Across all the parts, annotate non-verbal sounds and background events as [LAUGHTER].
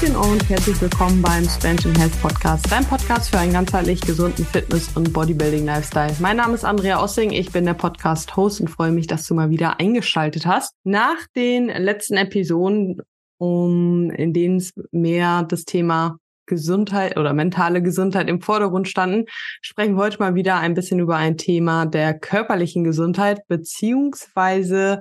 Hallöchen und herzlich willkommen beim Spansion Health Podcast, dein Podcast für einen ganzheitlich gesunden Fitness- und Bodybuilding-Lifestyle. Mein Name ist Andrea Ossing, ich bin der Podcast-Host und freue mich, dass du mal wieder eingeschaltet hast. Nach den letzten Episoden, um, in denen es mehr das Thema Gesundheit oder mentale Gesundheit im Vordergrund standen, sprechen wir heute mal wieder ein bisschen über ein Thema der körperlichen Gesundheit beziehungsweise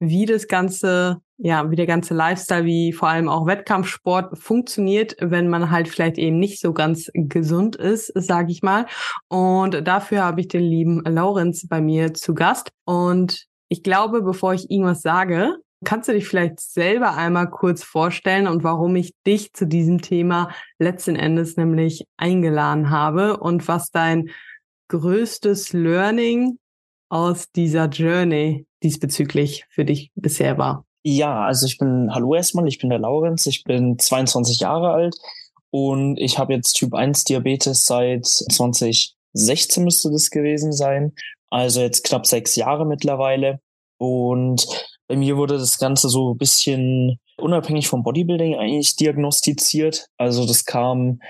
wie das Ganze, ja, wie der ganze Lifestyle, wie vor allem auch Wettkampfsport funktioniert, wenn man halt vielleicht eben nicht so ganz gesund ist, sage ich mal. Und dafür habe ich den lieben Laurenz bei mir zu Gast. Und ich glaube, bevor ich irgendwas sage, kannst du dich vielleicht selber einmal kurz vorstellen und warum ich dich zu diesem Thema letzten Endes nämlich eingeladen habe und was dein größtes Learning aus dieser Journey diesbezüglich für dich bisher war? Ja, also ich bin, hallo erstmal, ich bin der Laurenz, ich bin 22 Jahre alt und ich habe jetzt Typ 1 Diabetes seit 2016 müsste das gewesen sein. Also jetzt knapp sechs Jahre mittlerweile. Und bei mir wurde das Ganze so ein bisschen unabhängig vom Bodybuilding eigentlich diagnostiziert. Also das kam,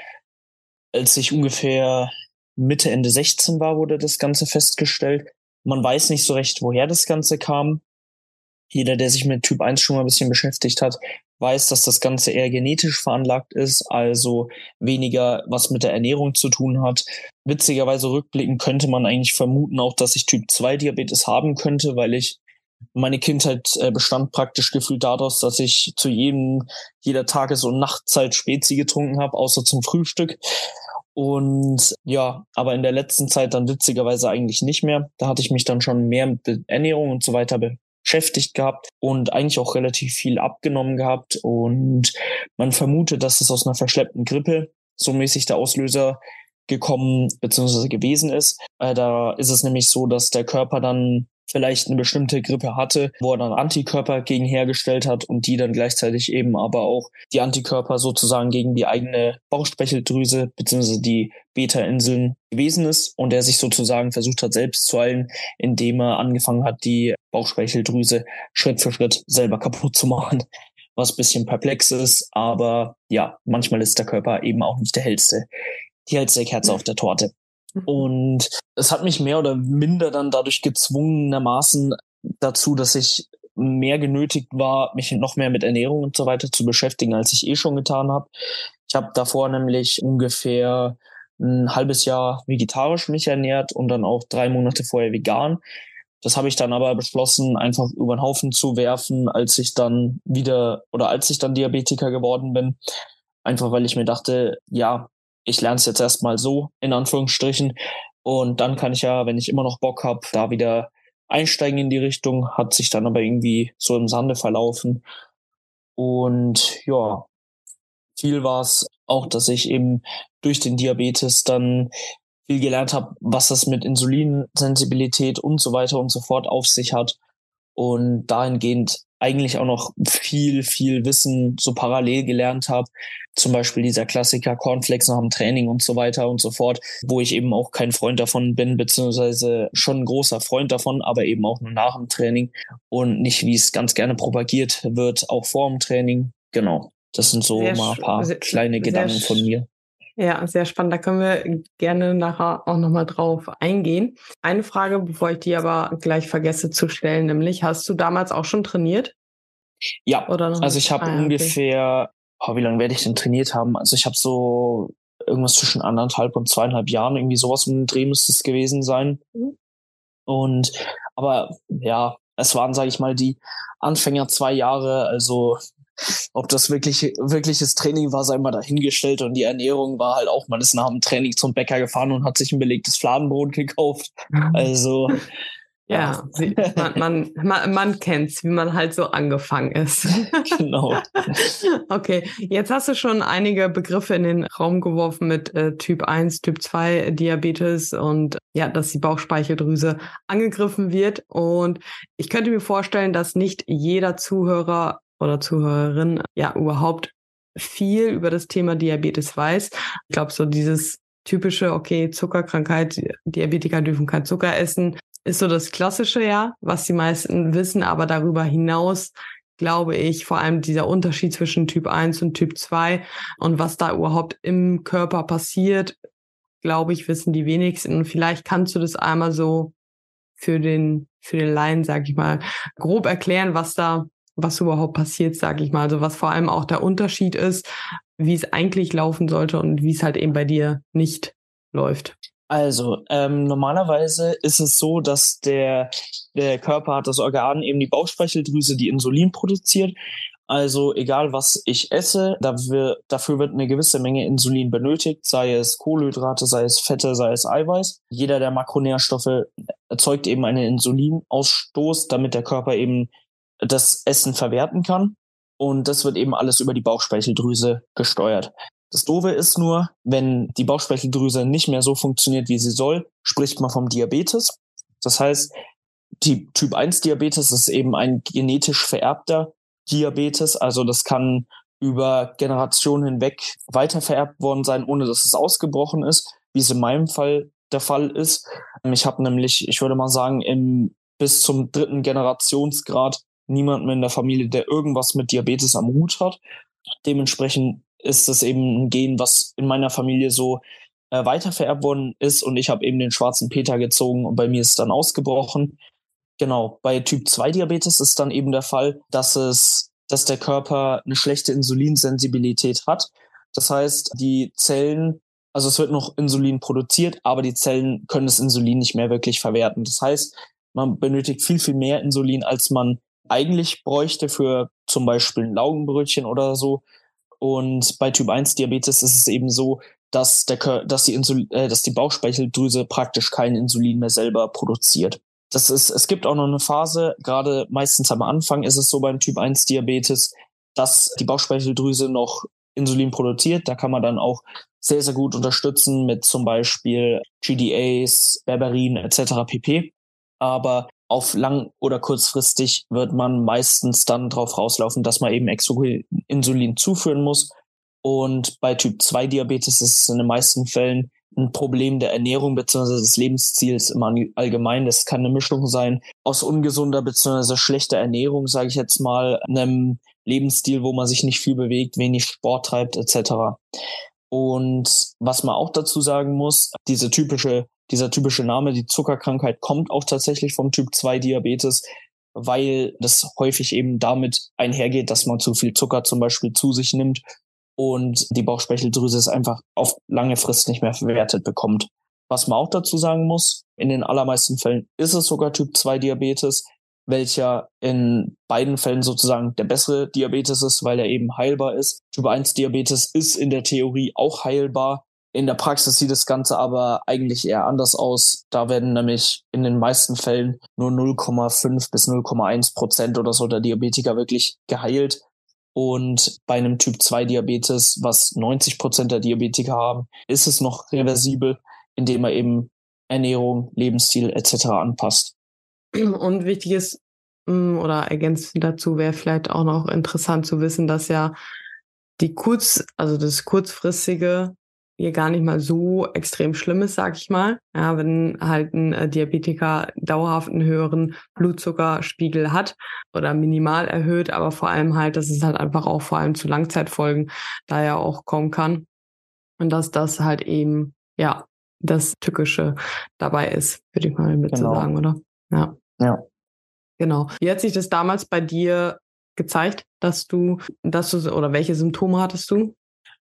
als ich ungefähr Mitte, Ende 16 war, wurde das Ganze festgestellt. Man weiß nicht so recht, woher das Ganze kam. Jeder, der sich mit Typ 1 schon mal ein bisschen beschäftigt hat, weiß, dass das Ganze eher genetisch veranlagt ist, also weniger was mit der Ernährung zu tun hat. Witzigerweise rückblickend könnte man eigentlich vermuten auch, dass ich Typ 2 Diabetes haben könnte, weil ich meine Kindheit äh, bestand praktisch gefühlt daraus, dass ich zu jedem, jeder Tages- und Nachtzeit Spezi getrunken habe, außer zum Frühstück. Und ja, aber in der letzten Zeit dann witzigerweise eigentlich nicht mehr. Da hatte ich mich dann schon mehr mit Ernährung und so weiter beschäftigt gehabt und eigentlich auch relativ viel abgenommen gehabt. Und man vermutet, dass es aus einer verschleppten Grippe so mäßig der Auslöser gekommen bzw. gewesen ist. Äh, da ist es nämlich so, dass der Körper dann vielleicht eine bestimmte Grippe hatte, wo er dann Antikörper gegen hergestellt hat und die dann gleichzeitig eben aber auch die Antikörper sozusagen gegen die eigene Bauchspeicheldrüse beziehungsweise die Beta-Inseln gewesen ist und er sich sozusagen versucht hat, selbst zu heilen, indem er angefangen hat, die Bauchspeicheldrüse Schritt für Schritt selber kaputt zu machen. [LAUGHS] Was bisschen perplex ist, aber ja, manchmal ist der Körper eben auch nicht der hellste, die hellste Kerze auf der Torte. Mhm. Und es hat mich mehr oder minder dann dadurch gezwungenermaßen dazu, dass ich mehr genötigt war, mich noch mehr mit Ernährung und so weiter zu beschäftigen, als ich eh schon getan habe. Ich habe davor nämlich ungefähr ein halbes Jahr vegetarisch mich ernährt und dann auch drei Monate vorher vegan. Das habe ich dann aber beschlossen, einfach über den Haufen zu werfen, als ich dann wieder oder als ich dann Diabetiker geworden bin. Einfach weil ich mir dachte, ja, ich lerne es jetzt erstmal so, in Anführungsstrichen. Und dann kann ich ja, wenn ich immer noch Bock habe, da wieder einsteigen in die Richtung, hat sich dann aber irgendwie so im Sande verlaufen. Und ja, viel war es auch, dass ich eben durch den Diabetes dann viel gelernt habe, was das mit Insulinsensibilität und so weiter und so fort auf sich hat. Und dahingehend eigentlich auch noch viel, viel Wissen so parallel gelernt habe. Zum Beispiel dieser Klassiker Cornflakes nach dem Training und so weiter und so fort, wo ich eben auch kein Freund davon bin, beziehungsweise schon ein großer Freund davon, aber eben auch nur nach dem Training und nicht, wie es ganz gerne propagiert wird, auch vor dem Training. Genau. Das sind so sehr mal ein paar kleine Gedanken von mir. Ja, sehr spannend. Da können wir gerne nachher auch nochmal drauf eingehen. Eine Frage, bevor ich die aber gleich vergesse zu stellen, nämlich, hast du damals auch schon trainiert? Ja, Oder also ich habe ah, ungefähr, okay. oh, wie lange werde ich denn trainiert haben? Also ich habe so irgendwas zwischen anderthalb und zweieinhalb Jahren, irgendwie sowas um den Dreh müsste es gewesen sein. Mhm. Und, aber ja, es waren, sage ich mal, die Anfänger zwei Jahre, also ob das wirklich wirkliches Training war, sei mal dahingestellt. Und die Ernährung war halt auch, man ist nach dem Training zum Bäcker gefahren und hat sich ein belegtes Fladenbrot gekauft. Also ja, man, man, man, man kennt's, wie man halt so angefangen ist. [LAUGHS] [LAUGHS] Genau. okay, jetzt hast du schon einige Begriffe in den Raum geworfen mit äh, Typ 1, Typ 2 Diabetes und ja, dass die Bauchspeicheldrüse angegriffen wird. Und ich könnte mir vorstellen, dass nicht jeder Zuhörer oder Zuhörerin ja überhaupt viel über das Thema Diabetes weiß. Ich glaube, so dieses typische, okay, Zuckerkrankheit, Diabetiker dürfen kein Zucker essen, ist so das Klassische, ja, was die meisten wissen, aber darüber hinaus glaube ich, vor allem dieser Unterschied zwischen Typ 1 und Typ 2 und was da überhaupt im Körper passiert, glaube ich, wissen die wenigsten. Und vielleicht kannst du das einmal so für den, für den Laien, sag ich mal, grob erklären, was da, was überhaupt passiert, sag ich mal. Also was vor allem auch der Unterschied ist, wie es eigentlich laufen sollte und wie es halt eben bei dir nicht läuft. Also, ähm, normalerweise ist es so, dass der, der Körper hat das Organ eben die Bauchspeicheldrüse, die Insulin produziert. Also egal was ich esse, dafür, dafür wird eine gewisse Menge Insulin benötigt, sei es Kohlenhydrate, sei es Fette, sei es Eiweiß. Jeder der Makronährstoffe erzeugt eben einen Insulinausstoß, damit der Körper eben das Essen verwerten kann. Und das wird eben alles über die Bauchspeicheldrüse gesteuert. Das Doofe ist nur, wenn die Bauchspeicheldrüse nicht mehr so funktioniert, wie sie soll, spricht man vom Diabetes. Das heißt, die Typ 1 Diabetes ist eben ein genetisch vererbter Diabetes. Also das kann über Generationen hinweg weitervererbt worden sein, ohne dass es ausgebrochen ist, wie es in meinem Fall der Fall ist. Ich habe nämlich, ich würde mal sagen, im, bis zum dritten Generationsgrad niemanden in der Familie, der irgendwas mit Diabetes am Hut hat. Dementsprechend ist das eben ein Gen, was in meiner Familie so äh, weitervererbt worden ist und ich habe eben den schwarzen Peter gezogen und bei mir ist dann ausgebrochen. Genau, bei Typ 2 Diabetes ist dann eben der Fall, dass es, dass der Körper eine schlechte Insulinsensibilität hat. Das heißt, die Zellen, also es wird noch Insulin produziert, aber die Zellen können das Insulin nicht mehr wirklich verwerten. Das heißt, man benötigt viel, viel mehr Insulin, als man eigentlich bräuchte für zum Beispiel ein Laugenbrötchen oder so. Und bei Typ 1 Diabetes ist es eben so, dass, der, dass, die, Insul äh, dass die Bauchspeicheldrüse praktisch kein Insulin mehr selber produziert. Das ist, es gibt auch noch eine Phase, gerade meistens am Anfang ist es so beim Typ 1 Diabetes, dass die Bauchspeicheldrüse noch Insulin produziert. Da kann man dann auch sehr, sehr gut unterstützen mit zum Beispiel GDAs, Berberin etc. pp. Aber auf lang oder kurzfristig wird man meistens dann drauf rauslaufen, dass man eben Insulin zuführen muss. Und bei Typ 2 Diabetes ist es in den meisten Fällen ein Problem der Ernährung bzw. des Lebensstils im Allgemeinen. Das kann eine Mischung sein aus ungesunder bzw. schlechter Ernährung, sage ich jetzt mal, einem Lebensstil, wo man sich nicht viel bewegt, wenig Sport treibt etc. Und was man auch dazu sagen muss, diese typische dieser typische Name, die Zuckerkrankheit, kommt auch tatsächlich vom Typ 2 Diabetes, weil das häufig eben damit einhergeht, dass man zu viel Zucker zum Beispiel zu sich nimmt und die Bauchspeicheldrüse es einfach auf lange Frist nicht mehr verwertet bekommt. Was man auch dazu sagen muss, in den allermeisten Fällen ist es sogar Typ 2 Diabetes, welcher in beiden Fällen sozusagen der bessere Diabetes ist, weil er eben heilbar ist. Typ 1 Diabetes ist in der Theorie auch heilbar, in der Praxis sieht das Ganze aber eigentlich eher anders aus. Da werden nämlich in den meisten Fällen nur 0,5 bis 0,1 Prozent oder so der Diabetiker wirklich geheilt. Und bei einem Typ 2 Diabetes, was 90 Prozent der Diabetiker haben, ist es noch reversibel, indem er eben Ernährung, Lebensstil etc. anpasst. Und wichtig ist, mm, oder ergänzend dazu wäre vielleicht auch noch interessant zu wissen, dass ja die kurz, also das kurzfristige hier gar nicht mal so extrem schlimm ist, sag ich mal. Ja, wenn halt ein äh, Diabetiker dauerhaft einen höheren Blutzuckerspiegel hat oder minimal erhöht, aber vor allem halt, dass es halt einfach auch vor allem zu Langzeitfolgen daher auch kommen kann. Und dass das halt eben, ja, das Tückische dabei ist, würde ich mal mit genau. so sagen, oder? Ja. Ja. Genau. Wie hat sich das damals bei dir gezeigt, dass du, dass du, oder welche Symptome hattest du?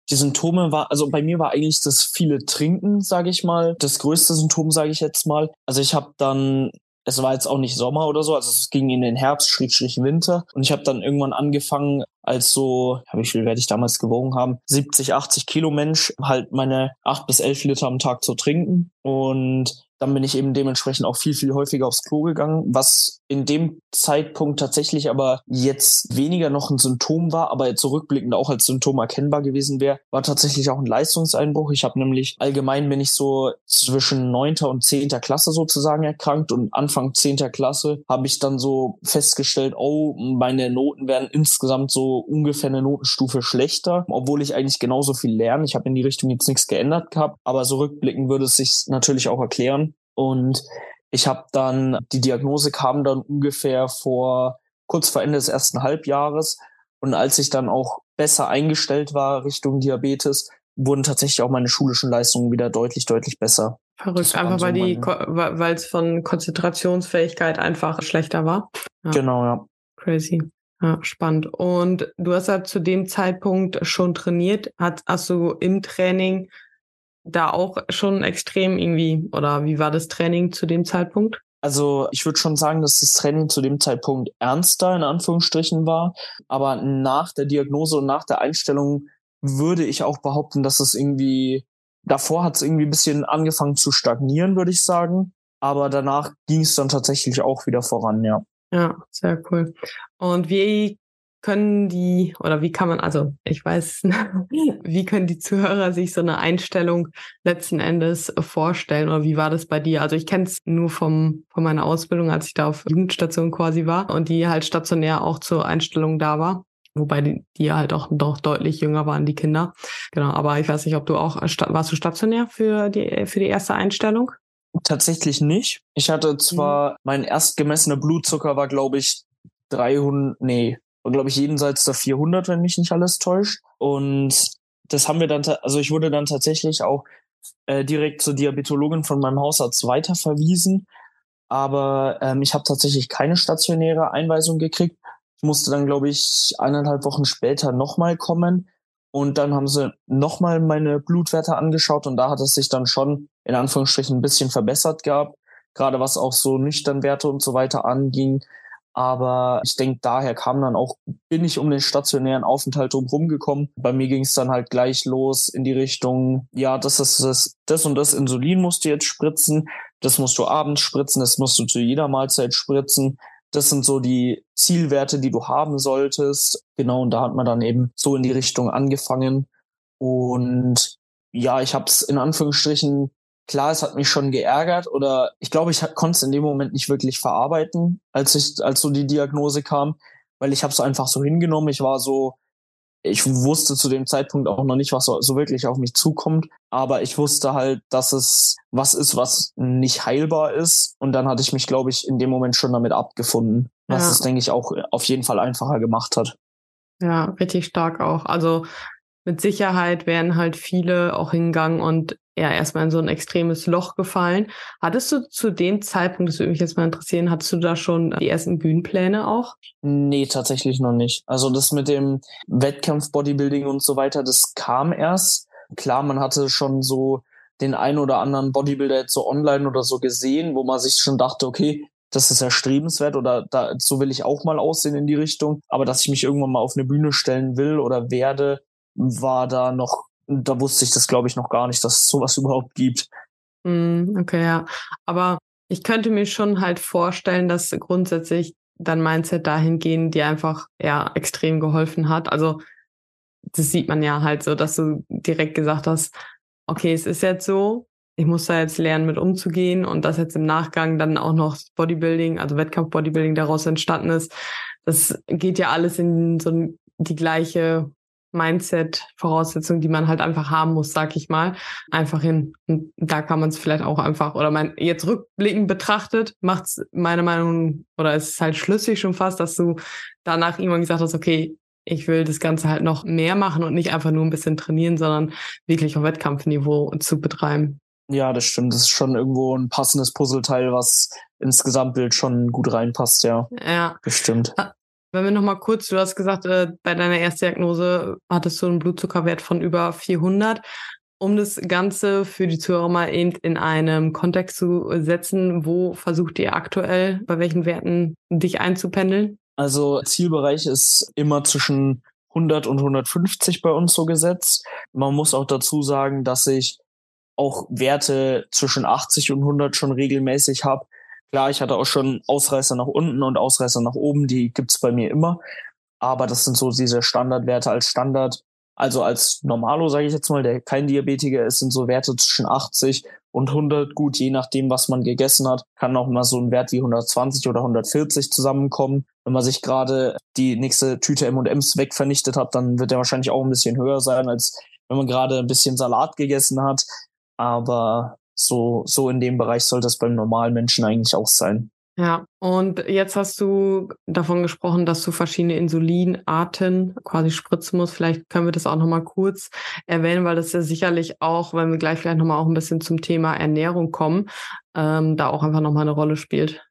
Die Symptome war, also bei mir war eigentlich das viele Trinken, sage ich mal, das größte Symptom, sage ich jetzt mal. Also ich habe dann es war jetzt auch nicht Sommer oder so, also es ging in den Herbst, Schrägstrich Winter. Und ich habe dann irgendwann angefangen, als so, wie viel werde ich damals gewogen haben, 70, 80 Kilo Mensch, halt meine acht bis elf Liter am Tag zu trinken. Und dann bin ich eben dementsprechend auch viel, viel häufiger aufs Klo gegangen, was in dem Zeitpunkt tatsächlich aber jetzt weniger noch ein Symptom war, aber zurückblickend auch als Symptom erkennbar gewesen wäre, war tatsächlich auch ein Leistungseinbruch. Ich habe nämlich allgemein bin ich so zwischen neunter und zehnter Klasse sozusagen erkrankt und Anfang zehnter Klasse habe ich dann so festgestellt, oh, meine Noten werden insgesamt so ungefähr eine Notenstufe schlechter, obwohl ich eigentlich genauso viel lerne. Ich habe in die Richtung jetzt nichts geändert gehabt, aber so rückblickend würde es sich natürlich auch erklären. Und ich habe dann, die Diagnose kam dann ungefähr vor kurz vor Ende des ersten Halbjahres. Und als ich dann auch besser eingestellt war Richtung Diabetes, wurden tatsächlich auch meine schulischen Leistungen wieder deutlich, deutlich besser. Verrückt, einfach weil die, weil es von Konzentrationsfähigkeit einfach schlechter war. Ja. Genau, ja. Crazy. Ja, spannend. Und du hast ja zu dem Zeitpunkt schon trainiert. Hat, hast du im Training da auch schon extrem irgendwie, oder wie war das Training zu dem Zeitpunkt? Also ich würde schon sagen, dass das Training zu dem Zeitpunkt ernster in Anführungsstrichen war. Aber nach der Diagnose und nach der Einstellung würde ich auch behaupten, dass es irgendwie, davor hat es irgendwie ein bisschen angefangen zu stagnieren, würde ich sagen. Aber danach ging es dann tatsächlich auch wieder voran, ja. Ja, sehr cool. Und wie können die, oder wie kann man, also ich weiß, [LAUGHS] wie können die Zuhörer sich so eine Einstellung letzten Endes vorstellen oder wie war das bei dir? Also ich kenne es nur vom, von meiner Ausbildung, als ich da auf Jugendstation quasi war und die halt stationär auch zur Einstellung da war. Wobei die, die halt auch doch deutlich jünger waren, die Kinder. Genau, aber ich weiß nicht, ob du auch, warst du stationär für die, für die erste Einstellung? Tatsächlich nicht. Ich hatte zwar, mhm. mein erst gemessener Blutzucker war, glaube ich, 300, nee, war, glaube ich, jenseits der 400, wenn mich nicht alles täuscht. Und das haben wir dann, also ich wurde dann tatsächlich auch äh, direkt zur Diabetologin von meinem Hausarzt weiterverwiesen. Aber ähm, ich habe tatsächlich keine stationäre Einweisung gekriegt. Ich musste dann, glaube ich, eineinhalb Wochen später nochmal kommen. Und dann haben sie nochmal meine Blutwerte angeschaut und da hat es sich dann schon in Anführungsstrichen ein bisschen verbessert gehabt. Gerade was auch so Nüchternwerte und so weiter anging. Aber ich denke, daher kam dann auch, bin ich um den stationären Aufenthalt drumherum gekommen. Bei mir ging es dann halt gleich los in die Richtung, ja, das ist das, das und das Insulin musst du jetzt spritzen, das musst du abends spritzen, das musst du zu jeder Mahlzeit spritzen. Das sind so die Zielwerte, die du haben solltest. Genau, und da hat man dann eben so in die Richtung angefangen. Und ja, ich habe es in Anführungsstrichen klar, es hat mich schon geärgert oder ich glaube, ich konnte es in dem Moment nicht wirklich verarbeiten, als ich, als so die Diagnose kam, weil ich habe es einfach so hingenommen. Ich war so, ich wusste zu dem Zeitpunkt auch noch nicht, was so, so wirklich auf mich zukommt, aber ich wusste halt, dass es was ist, was nicht heilbar ist. Und dann hatte ich mich, glaube ich, in dem Moment schon damit abgefunden, was ja. es, denke ich, auch auf jeden Fall einfacher gemacht hat. Ja, richtig stark auch. Also mit Sicherheit wären halt viele auch hingegangen und ja erstmal in so ein extremes Loch gefallen. Hattest du zu dem Zeitpunkt, das würde mich jetzt mal interessieren, hattest du da schon die ersten Bühnenpläne auch? Nee, tatsächlich noch nicht. Also das mit dem Wettkampf, Bodybuilding und so weiter, das kam erst. Klar, man hatte schon so den einen oder anderen Bodybuilder jetzt so online oder so gesehen, wo man sich schon dachte, okay, das ist erstrebenswert oder da, so will ich auch mal aussehen in die Richtung. Aber dass ich mich irgendwann mal auf eine Bühne stellen will oder werde, war da noch da wusste ich das, glaube ich, noch gar nicht, dass es sowas [LAUGHS] überhaupt gibt. Mm, okay, ja. Aber ich könnte mir schon halt vorstellen, dass grundsätzlich dein Mindset dahingehend dir einfach ja extrem geholfen hat. Also das sieht man ja halt so, dass du direkt gesagt hast, okay, es ist jetzt so, ich muss da jetzt lernen, mit umzugehen und dass jetzt im Nachgang dann auch noch Bodybuilding, also Wettkampf-Bodybuilding daraus entstanden ist. Das geht ja alles in so die gleiche Mindset-Voraussetzungen, die man halt einfach haben muss, sag ich mal, einfach hin. Und da kann man es vielleicht auch einfach, oder mein, jetzt rückblickend betrachtet, macht es meiner Meinung, oder es ist halt schlüssig schon fast, dass du danach irgendwann gesagt hast, okay, ich will das Ganze halt noch mehr machen und nicht einfach nur ein bisschen trainieren, sondern wirklich auf Wettkampfniveau zu betreiben. Ja, das stimmt. Das ist schon irgendwo ein passendes Puzzleteil, was ins Gesamtbild schon gut reinpasst, ja. Ja. Bestimmt. Wenn wir nochmal kurz, du hast gesagt, äh, bei deiner Erstdiagnose hattest du einen Blutzuckerwert von über 400. Um das Ganze für die Zuhörer mal eben in einem Kontext zu setzen, wo versucht ihr aktuell, bei welchen Werten dich einzupendeln? Also Zielbereich ist immer zwischen 100 und 150 bei uns so gesetzt. Man muss auch dazu sagen, dass ich auch Werte zwischen 80 und 100 schon regelmäßig habe. Klar, ich hatte auch schon Ausreißer nach unten und Ausreißer nach oben, die gibt's bei mir immer. Aber das sind so diese Standardwerte als Standard. Also als Normalo, sage ich jetzt mal, der kein Diabetiker ist, sind so Werte zwischen 80 und 100. Gut, je nachdem, was man gegessen hat, kann auch mal so ein Wert wie 120 oder 140 zusammenkommen. Wenn man sich gerade die nächste Tüte M&M's wegvernichtet hat, dann wird der wahrscheinlich auch ein bisschen höher sein, als wenn man gerade ein bisschen Salat gegessen hat. Aber so, so in dem Bereich soll das beim normalen Menschen eigentlich auch sein. Ja, und jetzt hast du davon gesprochen, dass du verschiedene Insulinarten quasi spritzen musst. Vielleicht können wir das auch nochmal kurz erwähnen, weil das ja sicherlich auch, wenn wir gleich vielleicht nochmal auch ein bisschen zum Thema Ernährung kommen, ähm, da auch einfach nochmal eine Rolle spielt.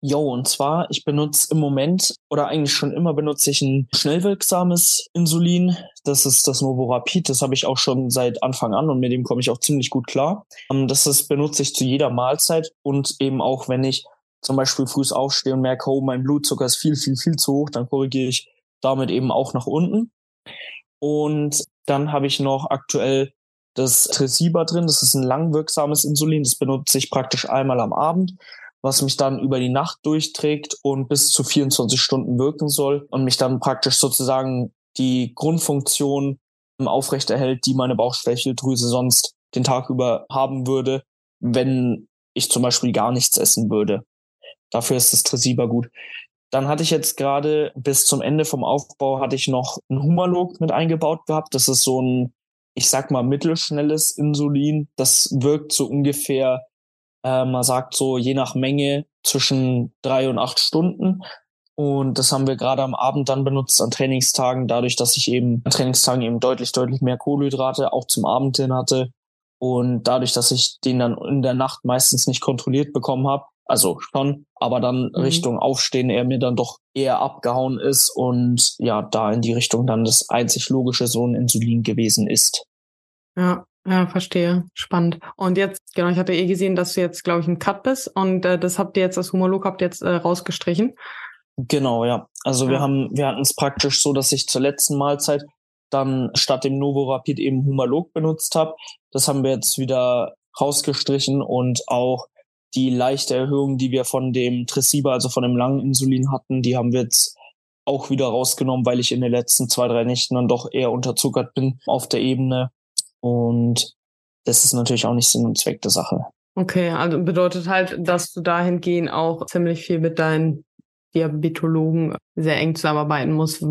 Jo, und zwar, ich benutze im Moment oder eigentlich schon immer benutze ich ein schnell wirksames Insulin. Das ist das Novorapid. Das habe ich auch schon seit Anfang an und mit dem komme ich auch ziemlich gut klar. Ähm, das ist, benutze ich zu jeder Mahlzeit und eben auch, wenn ich zum Beispiel früh aufstehe und merke, oh, mein Blutzucker ist viel, viel, viel zu hoch, dann korrigiere ich damit eben auch nach unten. Und dann habe ich noch aktuell das Tresiba drin. Das ist ein langwirksames Insulin. Das benutze ich praktisch einmal am Abend was mich dann über die Nacht durchträgt und bis zu 24 Stunden wirken soll und mich dann praktisch sozusagen die Grundfunktion aufrechterhält, die meine Bauchspeicheldrüse sonst den Tag über haben würde, wenn ich zum Beispiel gar nichts essen würde. Dafür ist das Tresiba gut. Dann hatte ich jetzt gerade bis zum Ende vom Aufbau hatte ich noch ein Humalog mit eingebaut gehabt. Das ist so ein, ich sag mal, mittelschnelles Insulin. Das wirkt so ungefähr äh, man sagt so je nach Menge zwischen drei und acht Stunden. Und das haben wir gerade am Abend dann benutzt an Trainingstagen, dadurch, dass ich eben an Trainingstagen eben deutlich, deutlich mehr Kohlenhydrate auch zum Abend hin hatte. Und dadurch, dass ich den dann in der Nacht meistens nicht kontrolliert bekommen habe, also schon, aber dann mhm. Richtung Aufstehen er mir dann doch eher abgehauen ist und ja, da in die Richtung dann das einzig logische so ein Insulin gewesen ist. Ja, ja, verstehe. Spannend. Und jetzt, genau, ich hatte eh gesehen, dass du jetzt, glaube ich, ein Cut bist und äh, das habt ihr jetzt, das Humorlook habt ihr jetzt äh, rausgestrichen. Genau, ja. Also ja. wir haben, wir hatten es praktisch so, dass ich zur letzten Mahlzeit dann statt dem Novo Rapid eben Humalog benutzt habe. Das haben wir jetzt wieder rausgestrichen und auch die leichte Erhöhung, die wir von dem Tresiba, also von dem langen Insulin hatten, die haben wir jetzt auch wieder rausgenommen, weil ich in den letzten zwei, drei Nächten dann doch eher unterzuckert bin auf der Ebene. Und das ist natürlich auch nicht Sinn und Zweck der Sache. Okay, also bedeutet halt, dass du dahingehend auch ziemlich viel mit deinen Diabetologen sehr eng zusammenarbeiten musst.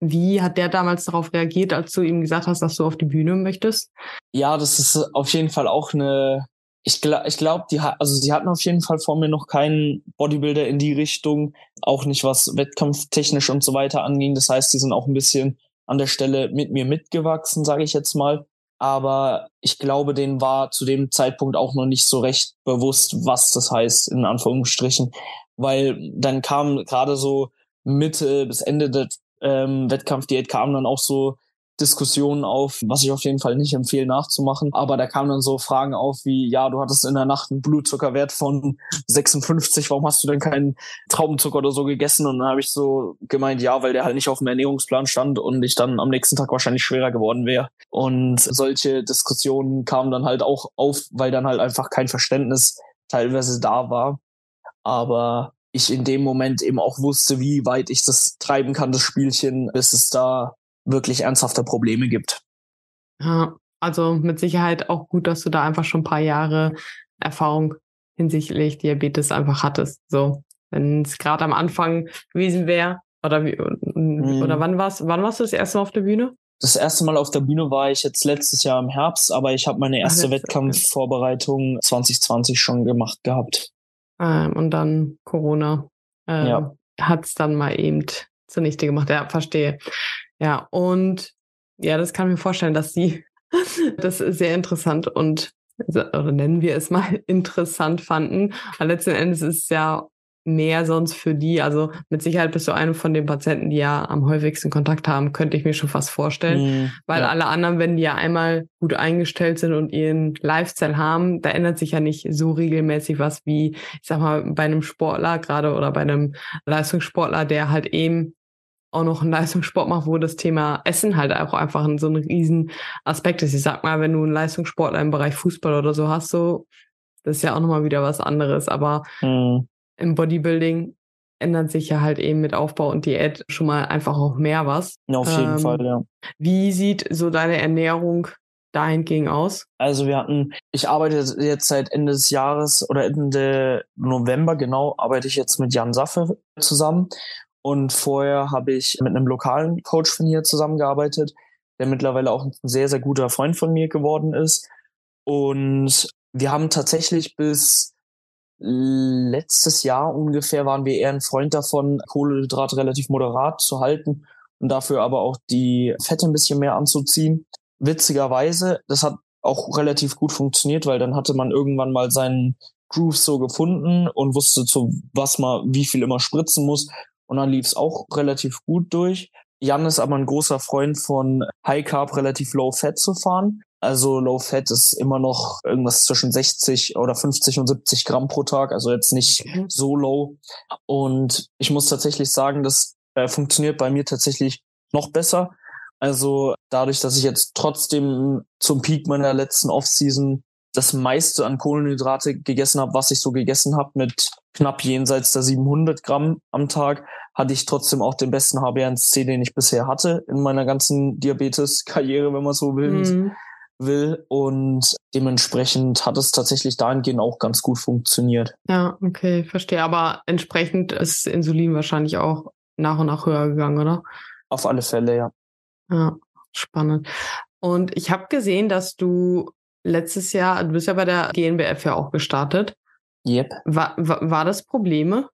Wie hat der damals darauf reagiert, als du ihm gesagt hast, dass du auf die Bühne möchtest? Ja, das ist auf jeden Fall auch eine. Ich glaube, ich glaub, die also sie hatten auf jeden Fall vor mir noch keinen Bodybuilder in die Richtung, auch nicht was wettkampftechnisch und so weiter anging. Das heißt, die sind auch ein bisschen an der Stelle mit mir mitgewachsen, sage ich jetzt mal aber ich glaube, denen war zu dem Zeitpunkt auch noch nicht so recht bewusst, was das heißt, in Anführungsstrichen. Weil dann kam gerade so Mitte bis Ende der ähm, Wettkampfdiät kamen dann auch so Diskussionen auf, was ich auf jeden Fall nicht empfehle nachzumachen. Aber da kamen dann so Fragen auf wie, ja, du hattest in der Nacht einen Blutzuckerwert von 56, warum hast du denn keinen Traubenzucker oder so gegessen? Und dann habe ich so gemeint, ja, weil der halt nicht auf dem Ernährungsplan stand und ich dann am nächsten Tag wahrscheinlich schwerer geworden wäre. Und solche Diskussionen kamen dann halt auch auf, weil dann halt einfach kein Verständnis teilweise da war. Aber ich in dem Moment eben auch wusste, wie weit ich das treiben kann, das Spielchen, bis es da wirklich ernsthafte Probleme gibt. Ja, also mit Sicherheit auch gut, dass du da einfach schon ein paar Jahre Erfahrung hinsichtlich Diabetes einfach hattest. So, wenn es gerade am Anfang gewesen wäre, oder wie, mhm. oder wann warst, wann warst du das erste Mal auf der Bühne? Das erste Mal auf der Bühne war ich jetzt letztes Jahr im Herbst, aber ich habe meine erste Ach, Wettkampfvorbereitung 2020 schon gemacht gehabt. Ähm, und dann Corona ähm, ja. hat es dann mal eben zunichte gemacht. Ja, verstehe. Ja, und ja, das kann ich mir vorstellen, dass sie [LAUGHS] das sehr interessant und oder nennen wir es mal [LAUGHS] interessant fanden. Aber letzten Endes ist es ja mehr sonst für die. Also mit Sicherheit bist du eine von den Patienten, die ja am häufigsten Kontakt haben, könnte ich mir schon fast vorstellen. Mm, Weil ja. alle anderen, wenn die ja einmal gut eingestellt sind und ihren Lifestyle haben, da ändert sich ja nicht so regelmäßig was wie, ich sag mal, bei einem Sportler gerade oder bei einem Leistungssportler, der halt eben auch noch einen Leistungssport macht, wo das Thema Essen halt auch einfach so ein riesen Aspekt ist. Ich sag mal, wenn du einen Leistungssportler im Bereich Fußball oder so hast, so, das ist ja auch nochmal wieder was anderes. Aber mhm. im Bodybuilding ändert sich ja halt eben mit Aufbau und Diät schon mal einfach auch mehr was. Auf jeden ähm, Fall, ja. Wie sieht so deine Ernährung dahingegen aus? Also wir hatten, ich arbeite jetzt seit Ende des Jahres oder Ende November genau, arbeite ich jetzt mit Jan Saffe zusammen und vorher habe ich mit einem lokalen Coach von hier zusammengearbeitet, der mittlerweile auch ein sehr, sehr guter Freund von mir geworden ist. Und wir haben tatsächlich bis letztes Jahr ungefähr waren wir eher ein Freund davon, Kohlenhydrate relativ moderat zu halten und dafür aber auch die Fette ein bisschen mehr anzuziehen. Witzigerweise, das hat auch relativ gut funktioniert, weil dann hatte man irgendwann mal seinen Groove so gefunden und wusste zu was man wie viel immer spritzen muss und dann lief es auch relativ gut durch. Jan ist aber ein großer Freund von High Carb, relativ Low Fat zu fahren. Also Low Fat ist immer noch irgendwas zwischen 60 oder 50 und 70 Gramm pro Tag, also jetzt nicht mhm. so low. Und ich muss tatsächlich sagen, das äh, funktioniert bei mir tatsächlich noch besser. Also dadurch, dass ich jetzt trotzdem zum Peak meiner letzten Offseason das meiste an Kohlenhydrate gegessen habe, was ich so gegessen habe, mit knapp jenseits der 700 Gramm am Tag, hatte ich trotzdem auch den besten HbA1c, den ich bisher hatte in meiner ganzen Diabetes-Karriere, wenn man so will. Mhm. will. Und dementsprechend hat es tatsächlich dahingehend auch ganz gut funktioniert. Ja, okay, verstehe. Aber entsprechend ist Insulin wahrscheinlich auch nach und nach höher gegangen, oder? Auf alle Fälle, ja. Ja, spannend. Und ich habe gesehen, dass du letztes Jahr, du bist ja bei der GNBF ja auch gestartet. Yep. War, war, war das Probleme?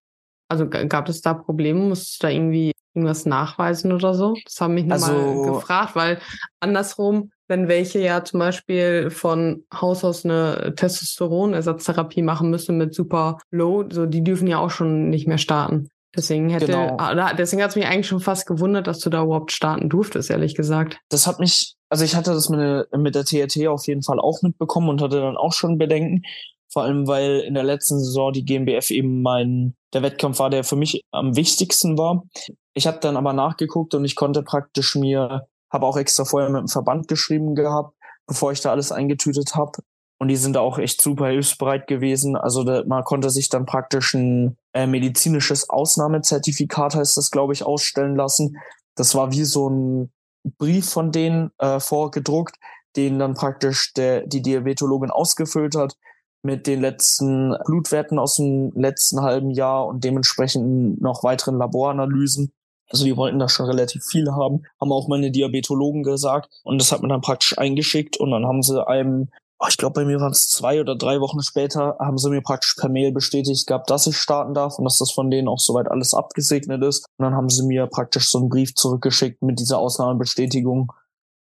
Also gab es da Probleme? Musstest du da irgendwie irgendwas nachweisen oder so? Das haben mich nochmal also, gefragt, weil andersrum, wenn welche ja zum Beispiel von Haus aus eine Testosteronersatztherapie machen müssen mit super low, so die dürfen ja auch schon nicht mehr starten. Deswegen hätte, genau. Ah, deswegen hat es mich eigentlich schon fast gewundert, dass du da überhaupt starten durftest, ehrlich gesagt. Das hat mich, also ich hatte das mit, mit der TRT auf jeden Fall auch mitbekommen und hatte dann auch schon Bedenken. Vor allem, weil in der letzten Saison die GmbF eben mein, der Wettkampf war, der für mich am wichtigsten war. Ich habe dann aber nachgeguckt und ich konnte praktisch mir, habe auch extra vorher mit dem Verband geschrieben gehabt, bevor ich da alles eingetütet habe. Und die sind da auch echt super hilfsbereit gewesen. Also da, man konnte sich dann praktisch ein äh, medizinisches Ausnahmezertifikat, heißt das, glaube ich, ausstellen lassen. Das war wie so ein Brief von denen äh, vorgedruckt, den dann praktisch der, die Diabetologin ausgefüllt hat mit den letzten Blutwerten aus dem letzten halben Jahr und dementsprechend noch weiteren Laboranalysen. Also die wollten da schon relativ viel haben, haben auch meine Diabetologen gesagt. Und das hat man dann praktisch eingeschickt und dann haben sie einem, ich glaube bei mir waren es zwei oder drei Wochen später, haben sie mir praktisch per Mail bestätigt gehabt, dass ich starten darf und dass das von denen auch soweit alles abgesegnet ist. Und dann haben sie mir praktisch so einen Brief zurückgeschickt mit dieser Ausnahmebestätigung.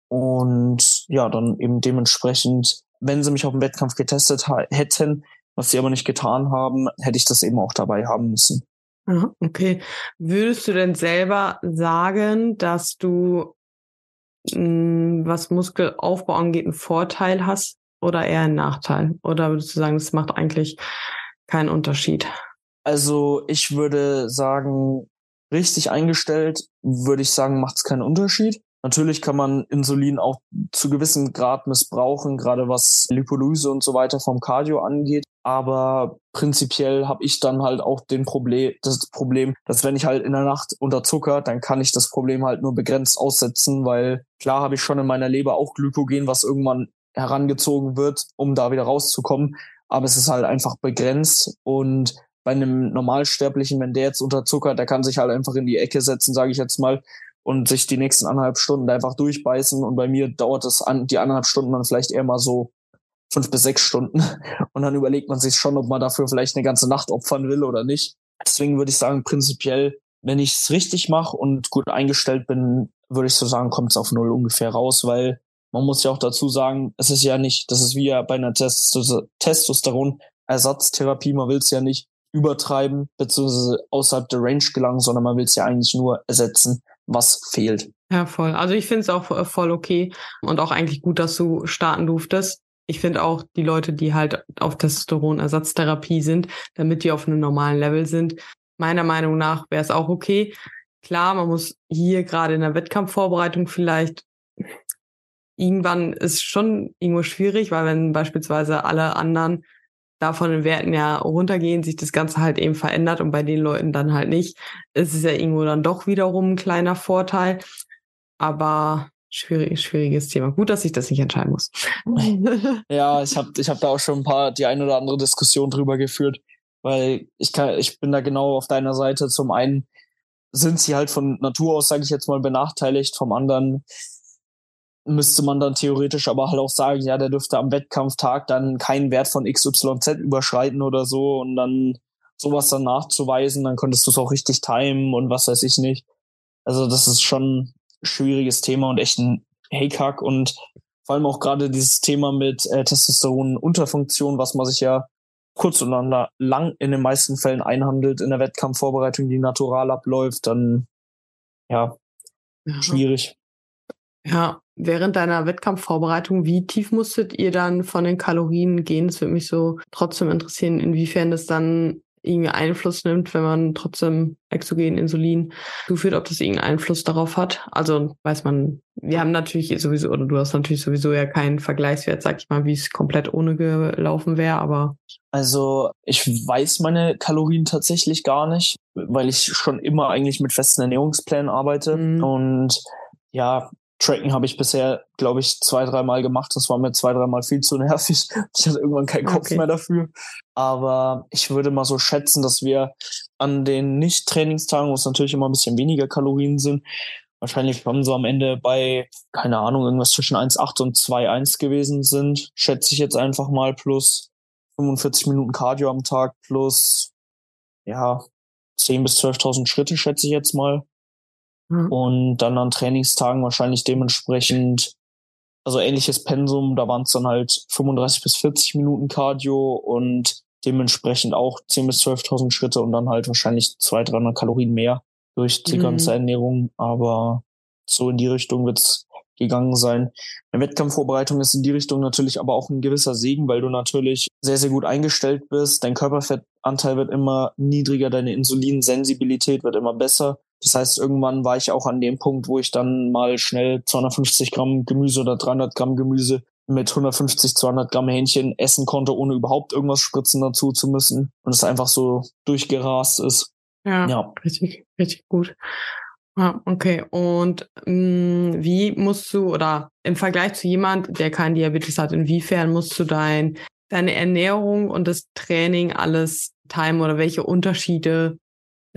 Und ja, dann eben dementsprechend wenn sie mich auf dem Wettkampf getestet hätten, was sie aber nicht getan haben, hätte ich das eben auch dabei haben müssen. okay. Würdest du denn selber sagen, dass du, hm, was Muskelaufbau angeht, einen Vorteil hast oder eher einen Nachteil? Oder würdest du sagen, das macht eigentlich keinen Unterschied? Also ich würde sagen, richtig eingestellt, würde ich sagen, macht es keinen Unterschied. Natürlich kann man Insulin auch zu gewissem Grad missbrauchen, gerade was Lipolyse und so weiter vom Cardio angeht. Aber prinzipiell habe ich dann halt auch den Problem, das Problem, dass wenn ich halt in der Nacht unter Zucker, dann kann ich das Problem halt nur begrenzt aussetzen, weil klar habe ich schon in meiner Leber auch Glykogen, was irgendwann herangezogen wird, um da wieder rauszukommen. Aber es ist halt einfach begrenzt und bei einem Normalsterblichen, wenn der jetzt unter Zucker, der kann sich halt einfach in die Ecke setzen, sage ich jetzt mal, und sich die nächsten anderthalb Stunden einfach durchbeißen. Und bei mir dauert es an, die anderthalb Stunden dann vielleicht eher mal so fünf bis sechs Stunden. [LAUGHS] Und dann überlegt man sich schon, ob man dafür vielleicht eine ganze Nacht opfern will oder nicht. Deswegen würde ich sagen, prinzipiell, wenn ich es richtig mache und gut eingestellt bin, würde ich so sagen, kommt es auf null ungefähr raus, weil man muss ja auch dazu sagen, es ist ja nicht, das ist wie ja bei einer Testosteron-Ersatztherapie, man will es ja nicht übertreiben, beziehungsweise außerhalb der Range gelangen, sondern man will es ja eigentlich nur ersetzen was fehlt. Ja, voll. Also ich finde es auch äh, voll okay und auch eigentlich gut, dass du starten durftest. Ich finde auch die Leute, die halt auf Testosteronersatztherapie sind, damit die auf einem normalen Level sind, meiner Meinung nach wäre es auch okay. Klar, man muss hier gerade in der Wettkampfvorbereitung vielleicht irgendwann ist schon irgendwo schwierig, weil wenn beispielsweise alle anderen da von den Werten ja runtergehen, sich das Ganze halt eben verändert und bei den Leuten dann halt nicht, ist es ja irgendwo dann doch wiederum ein kleiner Vorteil. Aber schwierig, schwieriges Thema. Gut, dass ich das nicht entscheiden muss. [LAUGHS] ja, ich habe ich hab da auch schon ein paar, die ein oder andere Diskussion drüber geführt, weil ich kann, ich bin da genau auf deiner Seite. Zum einen sind sie halt von Natur aus, sage ich jetzt mal, benachteiligt, vom anderen müsste man dann theoretisch aber halt auch sagen, ja, der dürfte am Wettkampftag dann keinen Wert von XYZ überschreiten oder so und dann sowas dann nachzuweisen, dann könntest du es auch richtig timen und was weiß ich nicht. Also das ist schon ein schwieriges Thema und echt ein Haykack und vor allem auch gerade dieses Thema mit äh, Testosteron-Unterfunktion, was man sich ja kurz und lang in den meisten Fällen einhandelt in der Wettkampfvorbereitung, die natural abläuft, dann ja, ja. schwierig. Ja, während deiner Wettkampfvorbereitung, wie tief musstet ihr dann von den Kalorien gehen? Das würde mich so trotzdem interessieren, inwiefern das dann irgendwie Einfluss nimmt, wenn man trotzdem exogen Insulin zuführt, ob das irgendeinen Einfluss darauf hat. Also weiß man, wir haben natürlich sowieso, oder du hast natürlich sowieso ja keinen Vergleichswert, sag ich mal, wie es komplett ohne gelaufen wäre, aber. Also ich weiß meine Kalorien tatsächlich gar nicht, weil ich schon immer eigentlich mit festen Ernährungsplänen arbeite. Mhm. Und ja, Tracken habe ich bisher, glaube ich, zwei, dreimal gemacht. Das war mir zwei, dreimal viel zu nervig. [LAUGHS] Ich hatte irgendwann keinen Kopf okay. mehr dafür. Aber ich würde mal so schätzen, dass wir an den Nicht-Trainingstagen, wo es natürlich immer ein bisschen weniger Kalorien sind, wahrscheinlich schon so am Ende bei, keine Ahnung, irgendwas zwischen 1,8 und 2,1 gewesen sind. Schätze ich jetzt einfach mal plus 45 Minuten Cardio am Tag plus, ja, 10.000 bis 12.000 Schritte, schätze ich jetzt mal. Mhm. Und dann an Trainingstagen wahrscheinlich dementsprechend, also ähnliches Pensum, da waren es dann halt 35 bis 40 Minuten Cardio und dementsprechend auch 10.000 bis 12.000 Schritte und dann halt wahrscheinlich 200, 300 Kalorien mehr durch die mhm. ganze Ernährung. Aber so in die Richtung wird's gegangen sein. Eine Wettkampfvorbereitung ist in die Richtung natürlich aber auch ein gewisser Segen, weil du natürlich sehr, sehr gut eingestellt bist. Dein Körperfettanteil wird immer niedriger, deine Insulinsensibilität wird immer besser. Das heißt, irgendwann war ich auch an dem Punkt, wo ich dann mal schnell 250 Gramm Gemüse oder 300 Gramm Gemüse mit 150, 200 Gramm Hähnchen essen konnte, ohne überhaupt irgendwas spritzen dazu zu müssen. Und es einfach so durchgerast ist. Ja, ja. richtig, richtig gut. Ja, okay. Und mh, mm, wie musst du, oder im Vergleich zu jemand, der keinen Diabetes hat, inwiefern musst du dein, deine Ernährung und das Training alles timen oder welche Unterschiede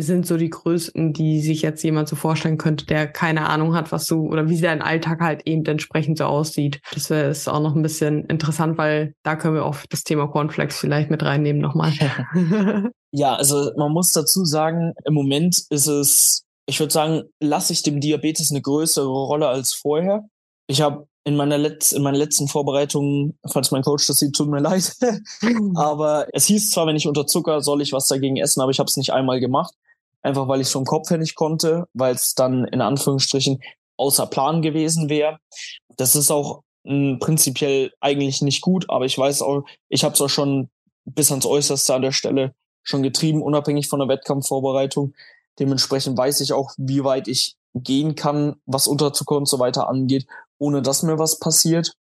sind so die größten, die sich jetzt jemand so vorstellen könnte, der keine Ahnung hat, was du oder wie dein Alltag halt eben entsprechend so aussieht. Das wäre ist auch noch ein bisschen interessant, weil da können wir auch das Thema Cornflakes vielleicht mit reinnehmen nochmal. [LAUGHS] ja, also man muss dazu sagen, im Moment ist es, ich würde sagen, lasse ich dem Diabetes eine größere Rolle als vorher. Ich habe in meiner Letz in meinen letzten Vorbereitungen, falls mein Coach das sieht, tut mir leid. [LAUGHS] aber es hieß zwar, wenn ich unter Zucker, soll ich was dagegen essen, aber ich habe es nicht einmal gemacht einfach weil ich es vom Kopf her nicht konnte, weil es dann in Anführungsstrichen außer Plan gewesen wäre. Das ist auch mh, hm, prinzipiell eigentlich nicht gut, aber ich weiß auch, ich habe es auch schon bis ans Äußerste an der Stelle schon getrieben, unabhängig von der Wettkampfvorbereitung. Dementsprechend weiß ich auch, wie weit ich gehen kann, was Unterzucker und so weiter angeht, ohne dass mir was passiert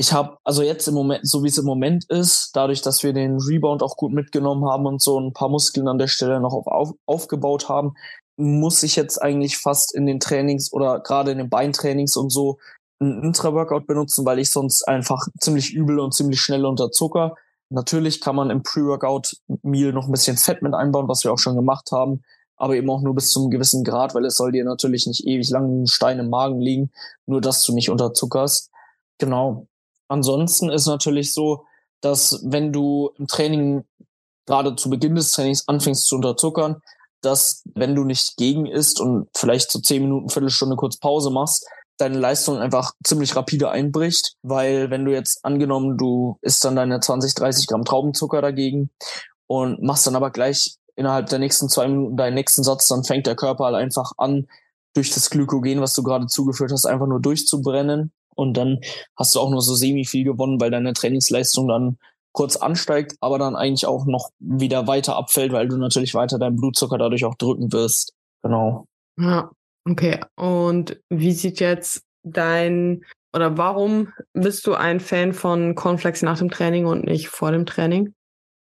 ich habe, also jetzt im Moment, so wie es im Moment ist, dadurch, dass wir den Rebound auch gut mitgenommen haben und so ein paar Muskeln an der Stelle noch auf, auf, aufgebaut haben, muss ich jetzt eigentlich fast in den Trainings oder gerade in den Beintrainings und so ein Intra-Workout benutzen, weil ich sonst einfach ziemlich übel und ziemlich schnell unter Zucker. Natürlich kann man im Pre-Workout-Meal noch ein bisschen Fett mit einbauen, was wir auch schon gemacht haben, aber eben auch nur bis zu einem gewissen Grad, weil es soll dir natürlich nicht ewig lang ein Stein im Magen liegen, nur dass du nicht unterzuckerst. Genau. Ansonsten ist natürlich so, dass wenn du im Training gerade zu Beginn des Trainings anfängst zu unterzuckern, dass wenn du nicht gegen isst und vielleicht so zehn Minuten, Viertelstunde kurz Pause machst, deine Leistung einfach ziemlich rapide einbricht, weil wenn du jetzt angenommen, du isst dann deine 20, 30 Gramm Traubenzucker dagegen und machst dann aber gleich innerhalb der nächsten zwei Minuten deinen nächsten Satz, dann fängt der Körper halt einfach an, durch das Glykogen, was du gerade zugeführt hast, einfach nur durchzubrennen und dann hast du auch nur so semi viel gewonnen, weil deine Trainingsleistung dann kurz ansteigt, aber dann eigentlich auch noch wieder weiter abfällt, weil du natürlich weiter deinen Blutzucker dadurch auch drücken wirst. Genau. Ja, okay. Und wie sieht jetzt dein oder warum bist du ein Fan von Cornflakes nach dem Training und nicht vor dem Training?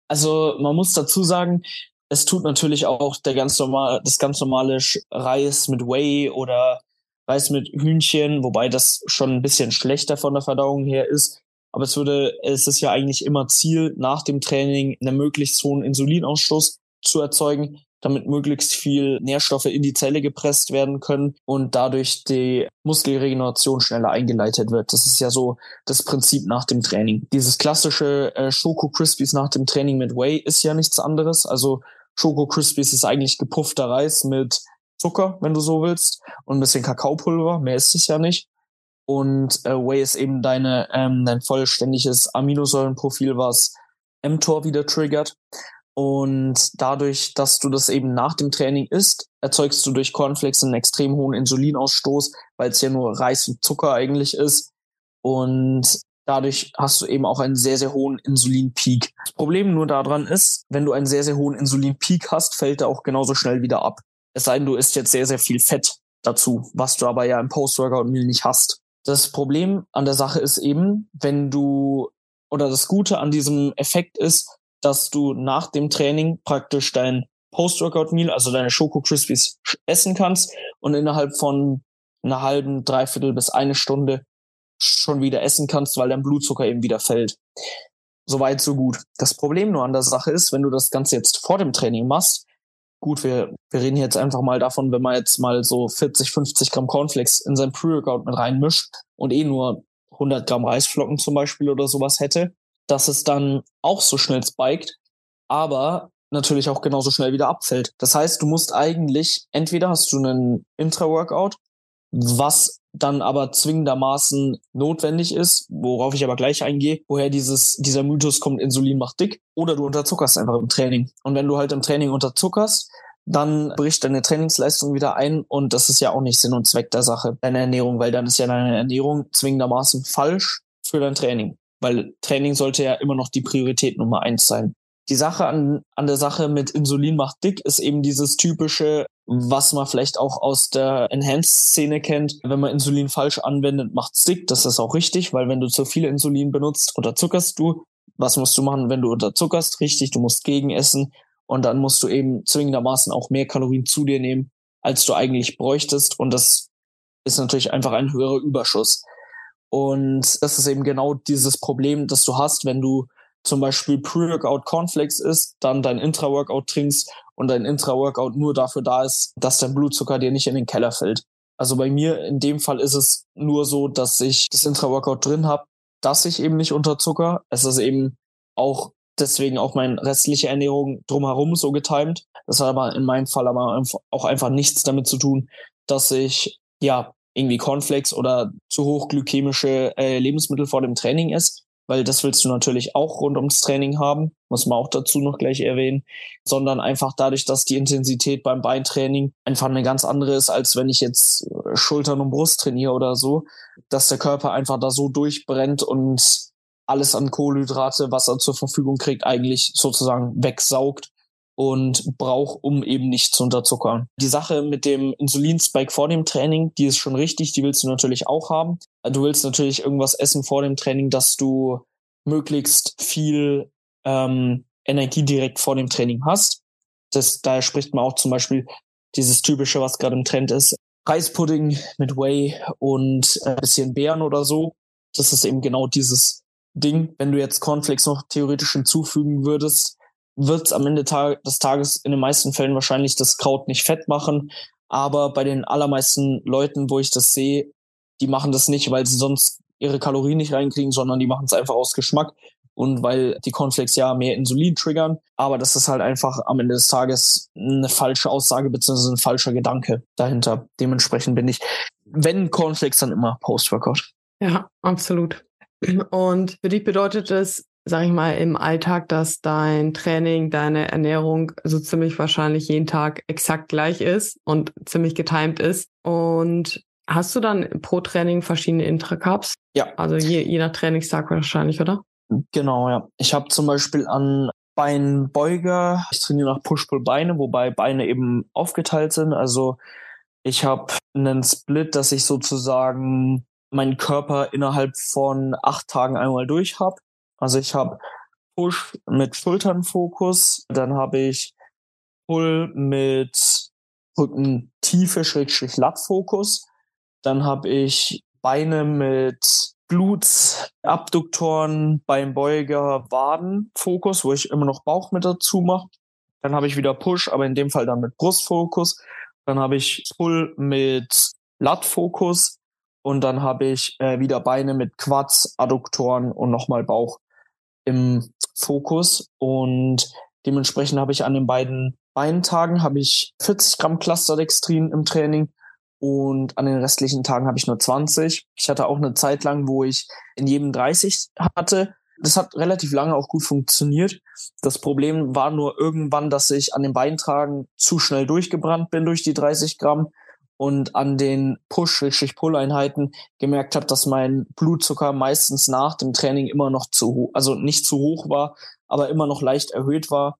Also man muss dazu sagen, es tut natürlich auch der ganz normal, das ganz normale Reis mit Whey oder Reis mit Hühnchen, wobei das schon ein bisschen schlechter von der Verdauung her ist. Aber es würde, es ist ja eigentlich immer Ziel, nach dem Training einen möglichst hohen Insulinausstoß zu erzeugen, damit möglichst viel Nährstoffe in die Zelle gepresst werden können und dadurch die Muskelregeneration schneller eingeleitet wird. Das ist ja so das Prinzip nach dem Training. Dieses klassische äh, Schoko Crispies nach dem Training mit Whey ist ja nichts anderes. Also Schoko Crispies ist eigentlich gepuffter Reis mit Zucker, wenn du so willst, und ein bisschen Kakaopulver. Mehr ist es ja nicht. Und äh, Whey ist eben deine, ähm, dein vollständiges Aminosäurenprofil, was mTOR wieder triggert. Und dadurch, dass du das eben nach dem Training isst, erzeugst du durch Cornflakes einen extrem hohen Insulinausstoß, weil es ja nur Reis und Zucker eigentlich ist. Und dadurch hast du eben auch einen sehr, sehr hohen Insulinpeak. Das Problem nur daran ist, wenn du einen sehr, sehr hohen Insulinpeak hast, fällt er auch genauso schnell wieder ab. Es sei denn, du isst jetzt sehr, sehr viel Fett dazu, was du aber ja im Post-Workout-Meal nicht hast. Das Problem an der Sache ist eben, wenn du, oder das Gute an diesem Effekt ist, dass du nach dem Training praktisch dein Post-Workout-Meal, also deine Schoko Crispies essen kannst und innerhalb von einer halben, dreiviertel bis eine Stunde schon wieder essen kannst, weil dein Blutzucker eben wieder fällt. Soweit, so gut. Das Problem nur an der Sache ist, wenn du das Ganze jetzt vor dem Training machst, gut, wir, wir reden jetzt einfach mal davon, wenn man jetzt mal so 40, 50 Gramm Cornflakes in sein Pre-Workout mit reinmischt und eh nur 100 Gramm Reisflocken zum Beispiel oder sowas hätte, dass es dann auch so schnell spiked, aber natürlich auch genauso schnell wieder abfällt. Das heißt, du musst eigentlich, entweder hast du einen Intra-Workout, was dann aber zwingendermaßen notwendig ist, worauf ich aber gleich eingehe, woher dieses, dieser Mythos kommt, Insulin macht dick, oder du unterzuckerst einfach im Training. Und wenn du halt im Training unterzuckerst, dann bricht deine Trainingsleistung wieder ein und das ist ja auch nicht Sinn und Zweck der Sache, deine Ernährung, weil dann ist ja deine Ernährung zwingendermaßen falsch für dein Training, weil Training sollte ja immer noch die Priorität Nummer eins sein. Die Sache an, an der Sache mit Insulin macht dick ist eben dieses typische, was man vielleicht auch aus der Enhanced-Szene kennt. Wenn man Insulin falsch anwendet, macht's dick. Das ist auch richtig, weil wenn du zu viel Insulin benutzt, unterzuckerst du. Was musst du machen, wenn du unterzuckerst? Richtig, du musst gegenessen und dann musst du eben zwingendermaßen auch mehr Kalorien zu dir nehmen, als du eigentlich bräuchtest. Und das ist natürlich einfach ein höherer Überschuss. Und das ist eben genau dieses Problem, das du hast, wenn du zum Beispiel Pre-Workout Cornflakes isst, dann dein Intra-Workout trinkst und dein Intra-Workout nur dafür da ist, dass dein Blutzucker dir nicht in den Keller fällt. Also bei mir in dem Fall ist es nur so, dass ich das Intra-Workout drin habe, dass ich eben nicht unterzucker. Es ist eben auch deswegen auch meine restliche Ernährung drumherum so getimt. Das hat aber in meinem Fall aber auch einfach nichts damit zu tun, dass ich ja irgendwie Cornflakes oder zu hochglykämische äh, Lebensmittel vor dem Training esse, weil das willst du natürlich auch rund ums Training haben, muss man auch dazu noch gleich erwähnen, sondern einfach dadurch, dass die Intensität beim Beintraining einfach eine ganz andere ist, als wenn ich jetzt äh, Schultern und Brust trainiere oder so, dass der Körper einfach da so durchbrennt und alles an Kohlenhydrate, was er zur Verfügung kriegt, eigentlich sozusagen wegsaugt und braucht, um eben nicht zu unterzuckern. Die Sache mit dem Insulinspike vor dem Training, die ist schon richtig, die willst du natürlich auch haben. Du willst natürlich irgendwas essen vor dem Training, dass du möglichst viel ähm, Energie direkt vor dem Training hast. Das, daher spricht man auch zum Beispiel dieses typische, was gerade im Trend ist, Reispudding mit Whey und ein bisschen Beeren oder so. Das ist eben genau dieses Ding. Wenn du jetzt Cornflakes noch theoretisch hinzufügen würdest, wird es am Ende des Tages in den meisten Fällen wahrscheinlich das Kraut nicht fett machen. Aber bei den allermeisten Leuten, wo ich das sehe, die machen das nicht, weil sie sonst ihre Kalorien nicht reinkriegen, sondern die machen es einfach aus Geschmack und weil die Cornflakes ja mehr Insulin triggern. Aber das ist halt einfach am Ende des Tages eine falsche Aussage bzw. ein falscher Gedanke dahinter. Dementsprechend bin ich, wenn Cornflakes, dann immer Post-Workout. Ja, absolut. Und für dich bedeutet es, sag ich mal, im Alltag, dass dein Training, deine Ernährung so ziemlich wahrscheinlich jeden Tag exakt gleich ist und ziemlich getimed ist. Und hast du dann pro Training verschiedene Intracups? Ja. Also je, je nach Trainingstag wahrscheinlich, oder? Genau, ja. Ich habe zum Beispiel an Beinbeuger, ich trainiere nach Push-Pull-Beine, wobei Beine eben aufgeteilt sind. Also ich habe einen Split, dass ich sozusagen meinen Körper innerhalb von acht Tagen einmal durch habe. Also ich habe Push mit Schulternfokus, dann habe ich Pull mit Rücken tiefe Schrägstrich Lattfokus, dann habe ich Beine mit Glutes, Abduktoren, Beinbeuger, Waden Fokus, wo ich immer noch Bauch mit dazu mache. Dann habe ich wieder Push, aber in dem Fall dann mit Brustfokus. Dann habe ich Pull mit Lat-Fokus. Und dann habe ich äh, wieder Beine mit Quads, Adduktoren und nochmal Bauch im Fokus. Und dementsprechend habe ich an den beiden Beintagen habe ich 40 Gramm Clusterdextrin im Training und an den restlichen Tagen habe ich nur 20. Ich hatte auch eine Zeit lang, wo ich in jedem 30 hatte. Das hat relativ lange auch gut funktioniert. Das Problem war nur irgendwann, dass ich an den Beintagen zu schnell durchgebrannt bin durch die 30 Gramm und an den Push-Pull-Einheiten gemerkt habe, dass mein Blutzucker meistens nach dem Training immer noch zu hoch, also nicht zu hoch war, aber immer noch leicht erhöht war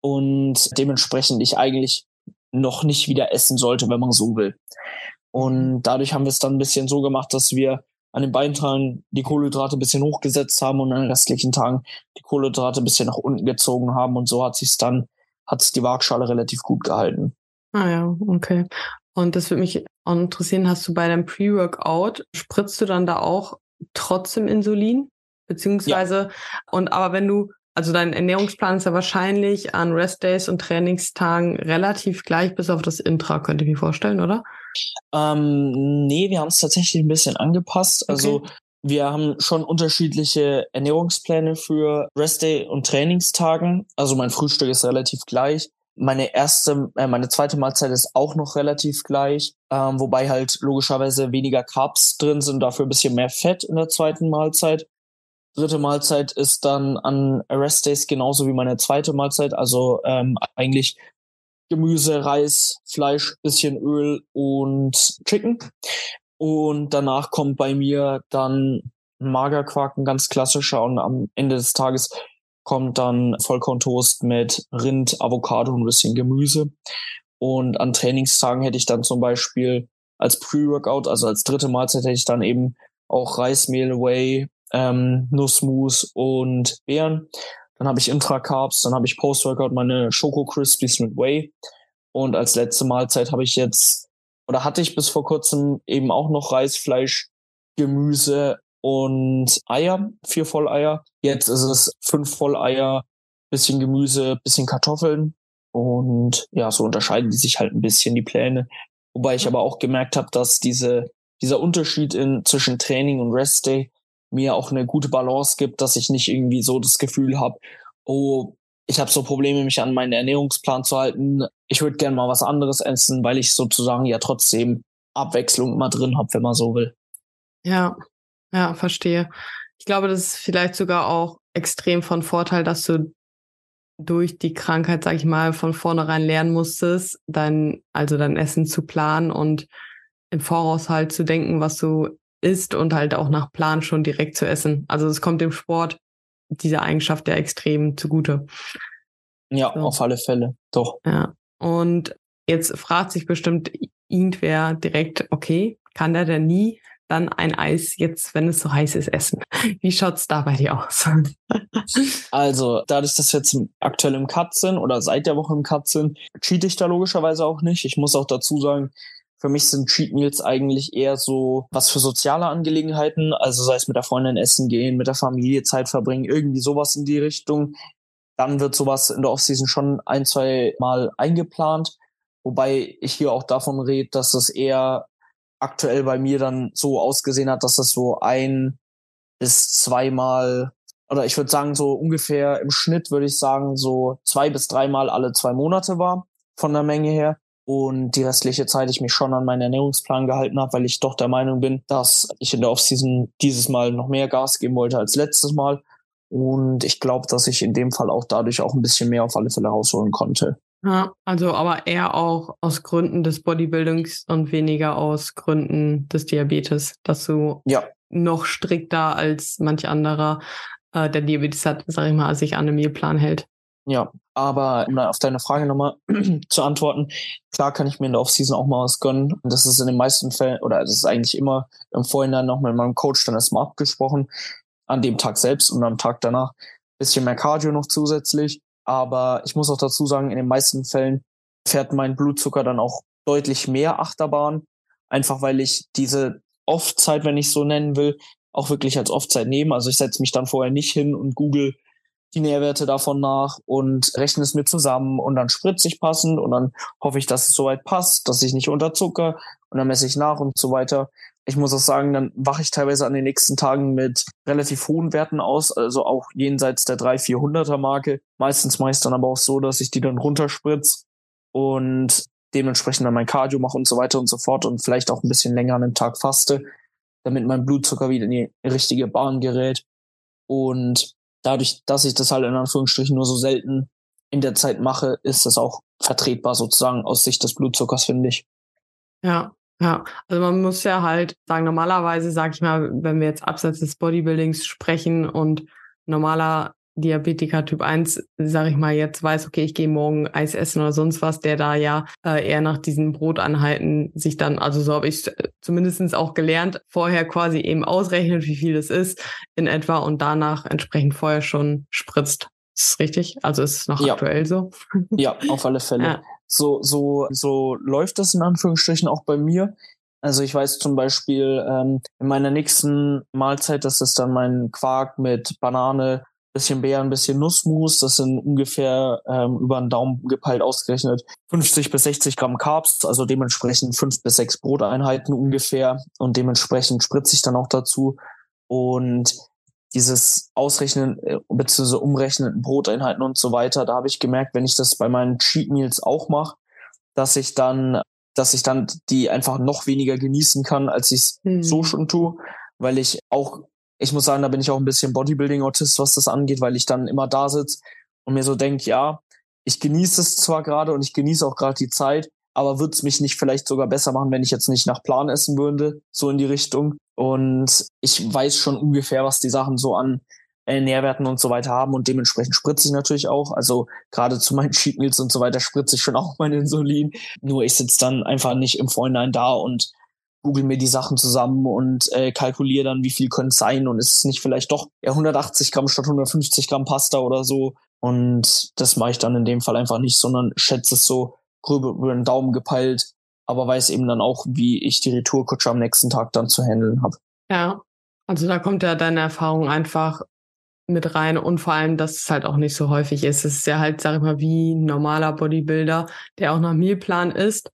und dementsprechend ich eigentlich noch nicht wieder essen sollte, wenn man so will. Und dadurch haben wir es dann ein bisschen so gemacht, dass wir an den Beintagen die Kohlenhydrate ein bisschen hochgesetzt haben und an den restlichen Tagen die Kohlenhydrate ein bisschen nach unten gezogen haben und so hat sich dann, hat sich die Waagschale relativ gut gehalten. Ah ja, okay. Und das würde mich auch interessieren, hast du bei deinem Pre-Workout, spritzt du dann da auch trotzdem Insulin? Beziehungsweise, ja. und aber wenn du, also dein Ernährungsplan ist ja wahrscheinlich an Restdays und Trainingstagen relativ gleich, bis auf das Intra, könnte ich mir vorstellen, oder? Ähm, nee, wir haben es tatsächlich ein bisschen angepasst. Also okay. wir haben schon unterschiedliche Ernährungspläne für Restday und Trainingstagen. Also mein Frühstück ist relativ gleich. Meine erste, äh, meine zweite Mahlzeit ist auch noch relativ gleich, ähm, wobei halt logischerweise weniger Carbs drin sind, dafür ein bisschen mehr Fett in der zweiten Mahlzeit. Dritte Mahlzeit ist dann an Rest Days genauso wie meine zweite Mahlzeit, also ähm, eigentlich Gemüse, Reis, Fleisch, bisschen Öl und Chicken. Und danach kommt bei mir dann Magerquark, ein ganz klassischer und am Ende des Tages kommt dann Vollkorntoast mit Rind, Avocado und ein bisschen Gemüse. Und an Trainingstagen hätte ich dann zum Beispiel als Pre-Workout, also als dritte Mahlzeit, hätte ich dann eben auch Reismehl, Whey, ähm, Nussmus und Beeren. Dann habe ich Intra-Carbs, dann habe ich Post-Workout meine Schoko Crispies mit Whey. Und als letzte Mahlzeit habe ich jetzt, oder hatte ich bis vor kurzem eben auch noch Reis, Fleisch, Gemüse und Eier, vier Volleier. Jetzt ist es fünf Volleier, bisschen Gemüse, bisschen Kartoffeln. Und ja, so unterscheiden die sich halt ein bisschen die Pläne. Wobei ich aber auch gemerkt habe, dass diese, dieser Unterschied in, zwischen Training und Rest Day mir auch eine gute Balance gibt, dass ich nicht irgendwie so das Gefühl habe, oh, ich habe so Probleme, mich an meinen Ernährungsplan zu halten. Ich würde gerne mal was anderes essen, weil ich sozusagen ja trotzdem Abwechslung immer drin habe, wenn man so will. Ja, ja, verstehe. Ich glaube, das ist vielleicht sogar auch extrem von Vorteil, dass du durch die Krankheit, sag ich mal, von vornherein lernen musstest, dein, also dein Essen zu planen und im Voraus halt zu denken, was du isst und halt auch nach Plan schon direkt zu essen. Also es kommt dem Sport diese Eigenschaft ja extrem zugute. Ja, so. auf alle Fälle, doch. Ja. Und jetzt fragt sich bestimmt irgendwer direkt, okay, kann der denn nie dann ein Eis jetzt, wenn es so heiß ist, essen? Wie schaut's da bei dir aus? [LAUGHS] also, dadurch, dass wir jetzt aktuell im Cut sind oder seit der Woche im Cut sind, cheat ich da logischerweise auch nicht. Ich muss auch dazu sagen, für mich sind Cheat Meals eigentlich eher so was für soziale Angelegenheiten, also sei es mit der Freundin essen gehen, mit der Familie Zeit verbringen, irgendwie sowas in die Richtung. Dann wird sowas in der Offseason schon ein, zwei Mal eingeplant, wobei ich hier auch davon rede, dass das eher aktuell bei mir dann so ausgesehen hat, dass das so ein bis zweimal oder ich würde sagen so ungefähr im Schnitt würde ich sagen so zwei bis dreimal alle zwei Monate war von der Menge her und die restliche Zeit ich mich schon an meinen Ernährungsplan gehalten habe, weil ich doch der Meinung bin, dass ich in der Offseason dieses Mal noch mehr Gas geben wollte als letztes Mal. Und ich glaube, dass ich in dem Fall auch dadurch auch ein bisschen mehr auf alle Fälle rausholen konnte. Ja, also aber eher auch aus Gründen des Bodybuildings und weniger aus Gründen des Diabetes, dass du ja. noch strikter als manch anderer, äh, der Diabetes hat, sag ich mal, sich an einem Mealplan hält. Ja, aber um auf deine Frage nochmal [CLEARS THROAT] zu antworten, klar kann ich mir in der Offseason auch mal was gönnen. Und das ist in den meisten Fällen, oder das ist eigentlich immer im Vorhinein noch mit meinem Coach dann erstmal abgesprochen, an dem Tag selbst und am Tag danach. Bisschen mehr Cardio noch zusätzlich. Aber ich muss auch dazu sagen, in den meisten Fällen fährt mein Blutzucker dann auch deutlich mehr Achterbahn. Einfach weil ich diese Off-Zeit, wenn ich so nennen will, auch wirklich als Off-Zeit nehme. Also ich setze mich dann vorher nicht hin und google die Nährwerte davon nach und rechne es mir zusammen und dann spritze ich passend und dann hoffe ich, dass es soweit passt, dass ich nicht unterzucker und dann messe ich nach und so weiter. Ich muss auch sagen, dann wache ich teilweise an den nächsten Tagen mit relativ hohen Werten aus, also auch jenseits der 300, 400er Marke. Meistens meist dann aber auch so, dass ich die dann runterspritze und dementsprechend dann mein Cardio mache und so weiter und so fort und vielleicht auch ein bisschen länger an einem Tag faste, damit mein Blutzucker wieder in die richtige Bahn gerät. Und dadurch, dass ich das halt in Anführungsstrichen nur so selten in der Zeit mache, ist das auch vertretbar sozusagen aus Sicht des Blutzuckers, finde ich. Ja, ja. Also man muss ja halt sagen, normalerweise, sag ich mal, wenn wir jetzt abseits des Bodybuildings sprechen und normaler Diabetiker Typ 1, sage ich mal, jetzt weiß, okay, ich gehe morgen Eis essen oder sonst was, der da ja äh, eher nach diesen Brotanhalten sich dann, also so habe ich zumindestens auch gelernt, vorher quasi eben ausrechnet, wie viel es ist in etwa und danach entsprechend vorher schon spritzt. Ist richtig? Also ist es noch ja. aktuell so? Ja, auf alle [LAUGHS] Fälle. Ja. So, so, so läuft das in Anführungsstrichen auch bei mir. Also ich weiß zum Beispiel ähm, in meiner nächsten Mahlzeit, das ist dann mein Quark mit Banane, bisschen Beeren, bisschen Nussmus. Das sind ungefähr ähm, über den Daumen gepeilt ausgerechnet 50 bis 60 Gramm Carbs, also dementsprechend fünf bis sechs Broteinheiten ungefähr. Und dementsprechend spritze ich dann auch dazu. Und dieses Ausrechnen äh, bzw. Umrechnen Broteinheiten und so weiter, da habe ich gemerkt, wenn ich das bei meinen Cheat Meals auch mache, dass ich dann, dass ich dann die einfach noch weniger genießen kann, als ich es mhm. so schon tue, weil ich auch ich muss sagen, da bin ich auch ein bisschen Bodybuilding-Autist, was das angeht, weil ich dann immer da sitze und mir so denke, ja, ich genieße es zwar gerade und ich genieße auch gerade die Zeit, aber würde es mich nicht vielleicht sogar besser machen, wenn ich jetzt nicht nach Plan essen würde, so in die Richtung. Und ich weiß schon ungefähr, was die Sachen so an äh, Nährwerten und so weiter haben und dementsprechend spritze ich natürlich auch. Also gerade zu meinen [LAUGHS] Cheat Meals und so weiter spritze ich schon auch mein Insulin. Nur ich sitze dann einfach nicht im Vorhinein da und google mir die Sachen zusammen und äh, kalkuliere dann, wie viel können es sein und ist es nicht vielleicht doch eher 180 Gramm statt 150 Gramm Pasta oder so. Und das mache ich dann in dem Fall einfach nicht, sondern schätze es so grob über den Daumen gepeilt, aber weiß eben dann auch, wie ich die Retourkutsche am nächsten Tag dann zu handeln habe. Ja, also da kommt ja deine Erfahrung einfach mit rein und vor allem, dass es halt auch nicht so häufig ist. Es ist ja halt, sag ich mal, wie ein normaler Bodybuilder, der auch nach Mealplan ist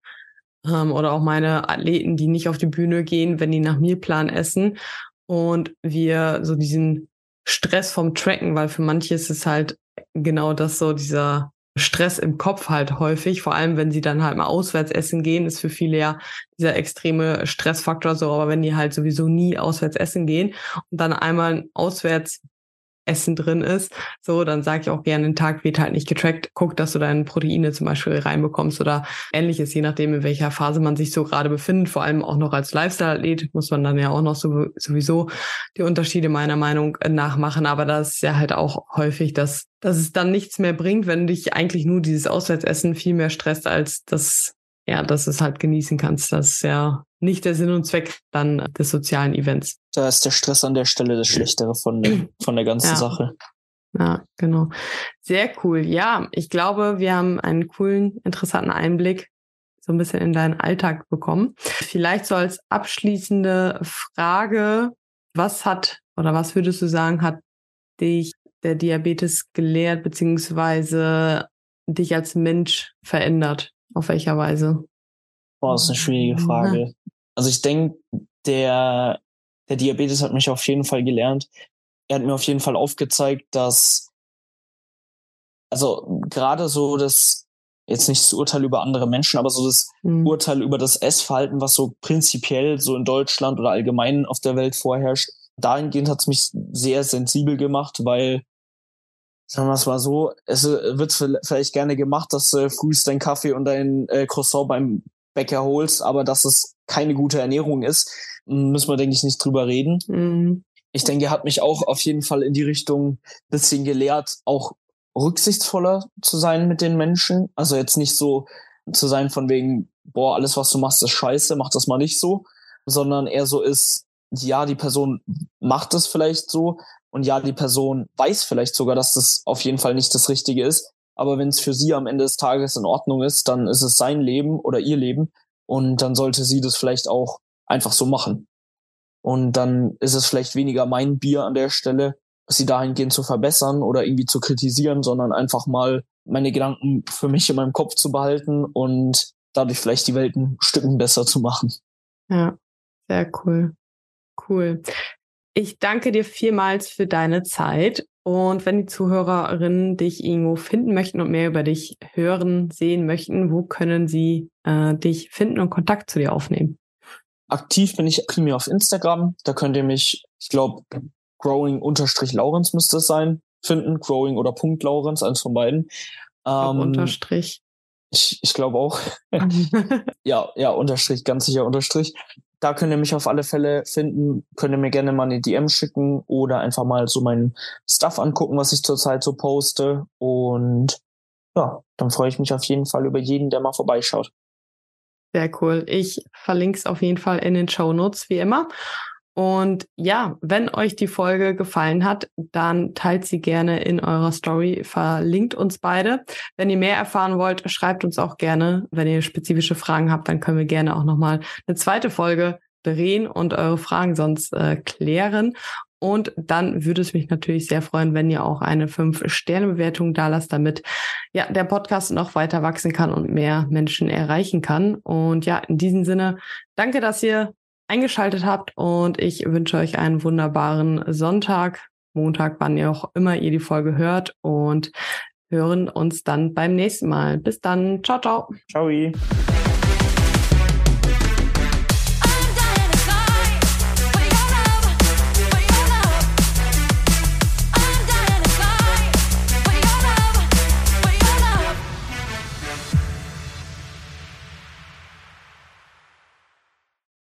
ähm, oder auch meine Athleten, die nicht auf die Bühne gehen, wenn die nach Mealplan essen und wir so diesen Stress vom Tracken, weil für manche ist es halt genau das so, dieser Stress im Kopf halt häufig, vor allem wenn sie dann halt mal auswärts essen gehen, ist für viele ja dieser extreme Stressfaktor so, aber wenn die halt sowieso nie auswärts essen gehen und dann einmal auswärts Essen drin ist, so, dann sage ich auch gerne, den Tag wird halt nicht getrackt. Guck, dass du deine Proteine zum Beispiel reinbekommst oder ähnliches, je nachdem, in welcher Phase man sich so gerade befindet. Vor allem auch noch als Lifestyle-Athlet muss man dann ja auch noch so, sowieso die Unterschiede meiner Meinung nach machen. Aber das ist ja halt auch häufig, dass, dass es dann nichts mehr bringt, wenn dich eigentlich nur dieses Auswärtsessen viel mehr stresst, als das ja, dass du es halt genießen kannst. Das ist ja nicht der Sinn und Zweck dann des sozialen Events. Da ist der Stress an der Stelle das Schlechtere von der, von der ganzen ja. Sache. Ja, genau. Sehr cool. Ja, ich glaube, wir haben einen coolen, interessanten Einblick so ein bisschen in deinen Alltag bekommen. Vielleicht so als abschließende Frage, was hat oder was würdest du sagen, hat dich der Diabetes gelehrt, beziehungsweise dich als Mensch verändert? Auf welcher Weise? Boah, das ist eine schwierige Frage. Also ich denke, der, der Diabetes hat mich auf jeden Fall gelernt. Er hat mir auf jeden Fall aufgezeigt, dass, also gerade so das, jetzt nicht das Urteil über andere Menschen, aber so das mhm. Urteil über das Essverhalten, was so prinzipiell so in Deutschland oder allgemein auf der Welt vorherrscht, dahingehend hat es mich sehr sensibel gemacht, weil sagen wir es mal so, es äh, wird vielleicht gerne gemacht, dass du frühst dein Kaffee und dein äh, Croissant beim Bäcker holst, aber dass es keine gute Ernährung ist, müssen wir, denke ich, nicht drüber reden. Mhm. Ich denke, er hat mich auch auf jeden Fall in die Richtung bisschen gelehrt, auch rücksichtsvoller zu sein mit den Menschen. Also jetzt nicht so zu sein von wegen, boah, alles, was du machst, ist scheiße, mach das mal nicht so, sondern eher so ist, ja, die Person macht es vielleicht so, und ja, die Person weiß vielleicht sogar, dass das auf jeden Fall nicht das Richtige ist. Aber wenn es für sie am Ende des Tages in Ordnung ist, dann ist es sein Leben oder ihr Leben. Und dann sollte sie das vielleicht auch einfach so machen. Und dann ist es vielleicht weniger mein Bier an der Stelle, sie dahingehend zu verbessern oder irgendwie zu kritisieren, sondern einfach mal meine Gedanken für mich in meinem Kopf zu behalten und dadurch vielleicht die Welt ein Stück besser zu machen. Ja, sehr cool. Cool. Ich danke dir vielmals für deine Zeit. Und wenn die Zuhörerinnen dich irgendwo finden möchten und mehr über dich hören, sehen möchten, wo können sie äh, dich finden und Kontakt zu dir aufnehmen? Aktiv bin ich primär auf Instagram. Da könnt ihr mich, ich glaube, growing-laurens müsste es sein, finden. Growing oder Punkt Laurens, eins von beiden. Ähm, Unterstrich. Ich, ich glaube auch. [LAUGHS] ja, ja, Unterstrich, ganz sicher Unterstrich. Da könnt ihr mich auf alle Fälle finden. Könnt ihr mir gerne mal eine DM schicken oder einfach mal so meinen Stuff angucken, was ich zurzeit so poste. Und ja, dann freue ich mich auf jeden Fall über jeden, der mal vorbeischaut. Sehr cool. Ich verlinke es auf jeden Fall in den Show Notes, wie immer. Und ja, wenn euch die Folge gefallen hat, dann teilt sie gerne in eurer Story, verlinkt uns beide. Wenn ihr mehr erfahren wollt, schreibt uns auch gerne. Wenn ihr spezifische Fragen habt, dann können wir gerne auch nochmal eine zweite Folge drehen und eure Fragen sonst äh, klären. Und dann würde es mich natürlich sehr freuen, wenn ihr auch eine 5-Sterne-Bewertung da lasst, damit ja der Podcast noch weiter wachsen kann und mehr Menschen erreichen kann. Und ja, in diesem Sinne, danke, dass ihr eingeschaltet habt und ich wünsche euch einen wunderbaren Sonntag, Montag, wann ihr auch immer ihr die Folge hört und hören uns dann beim nächsten Mal. Bis dann. Ciao, ciao. Ciao.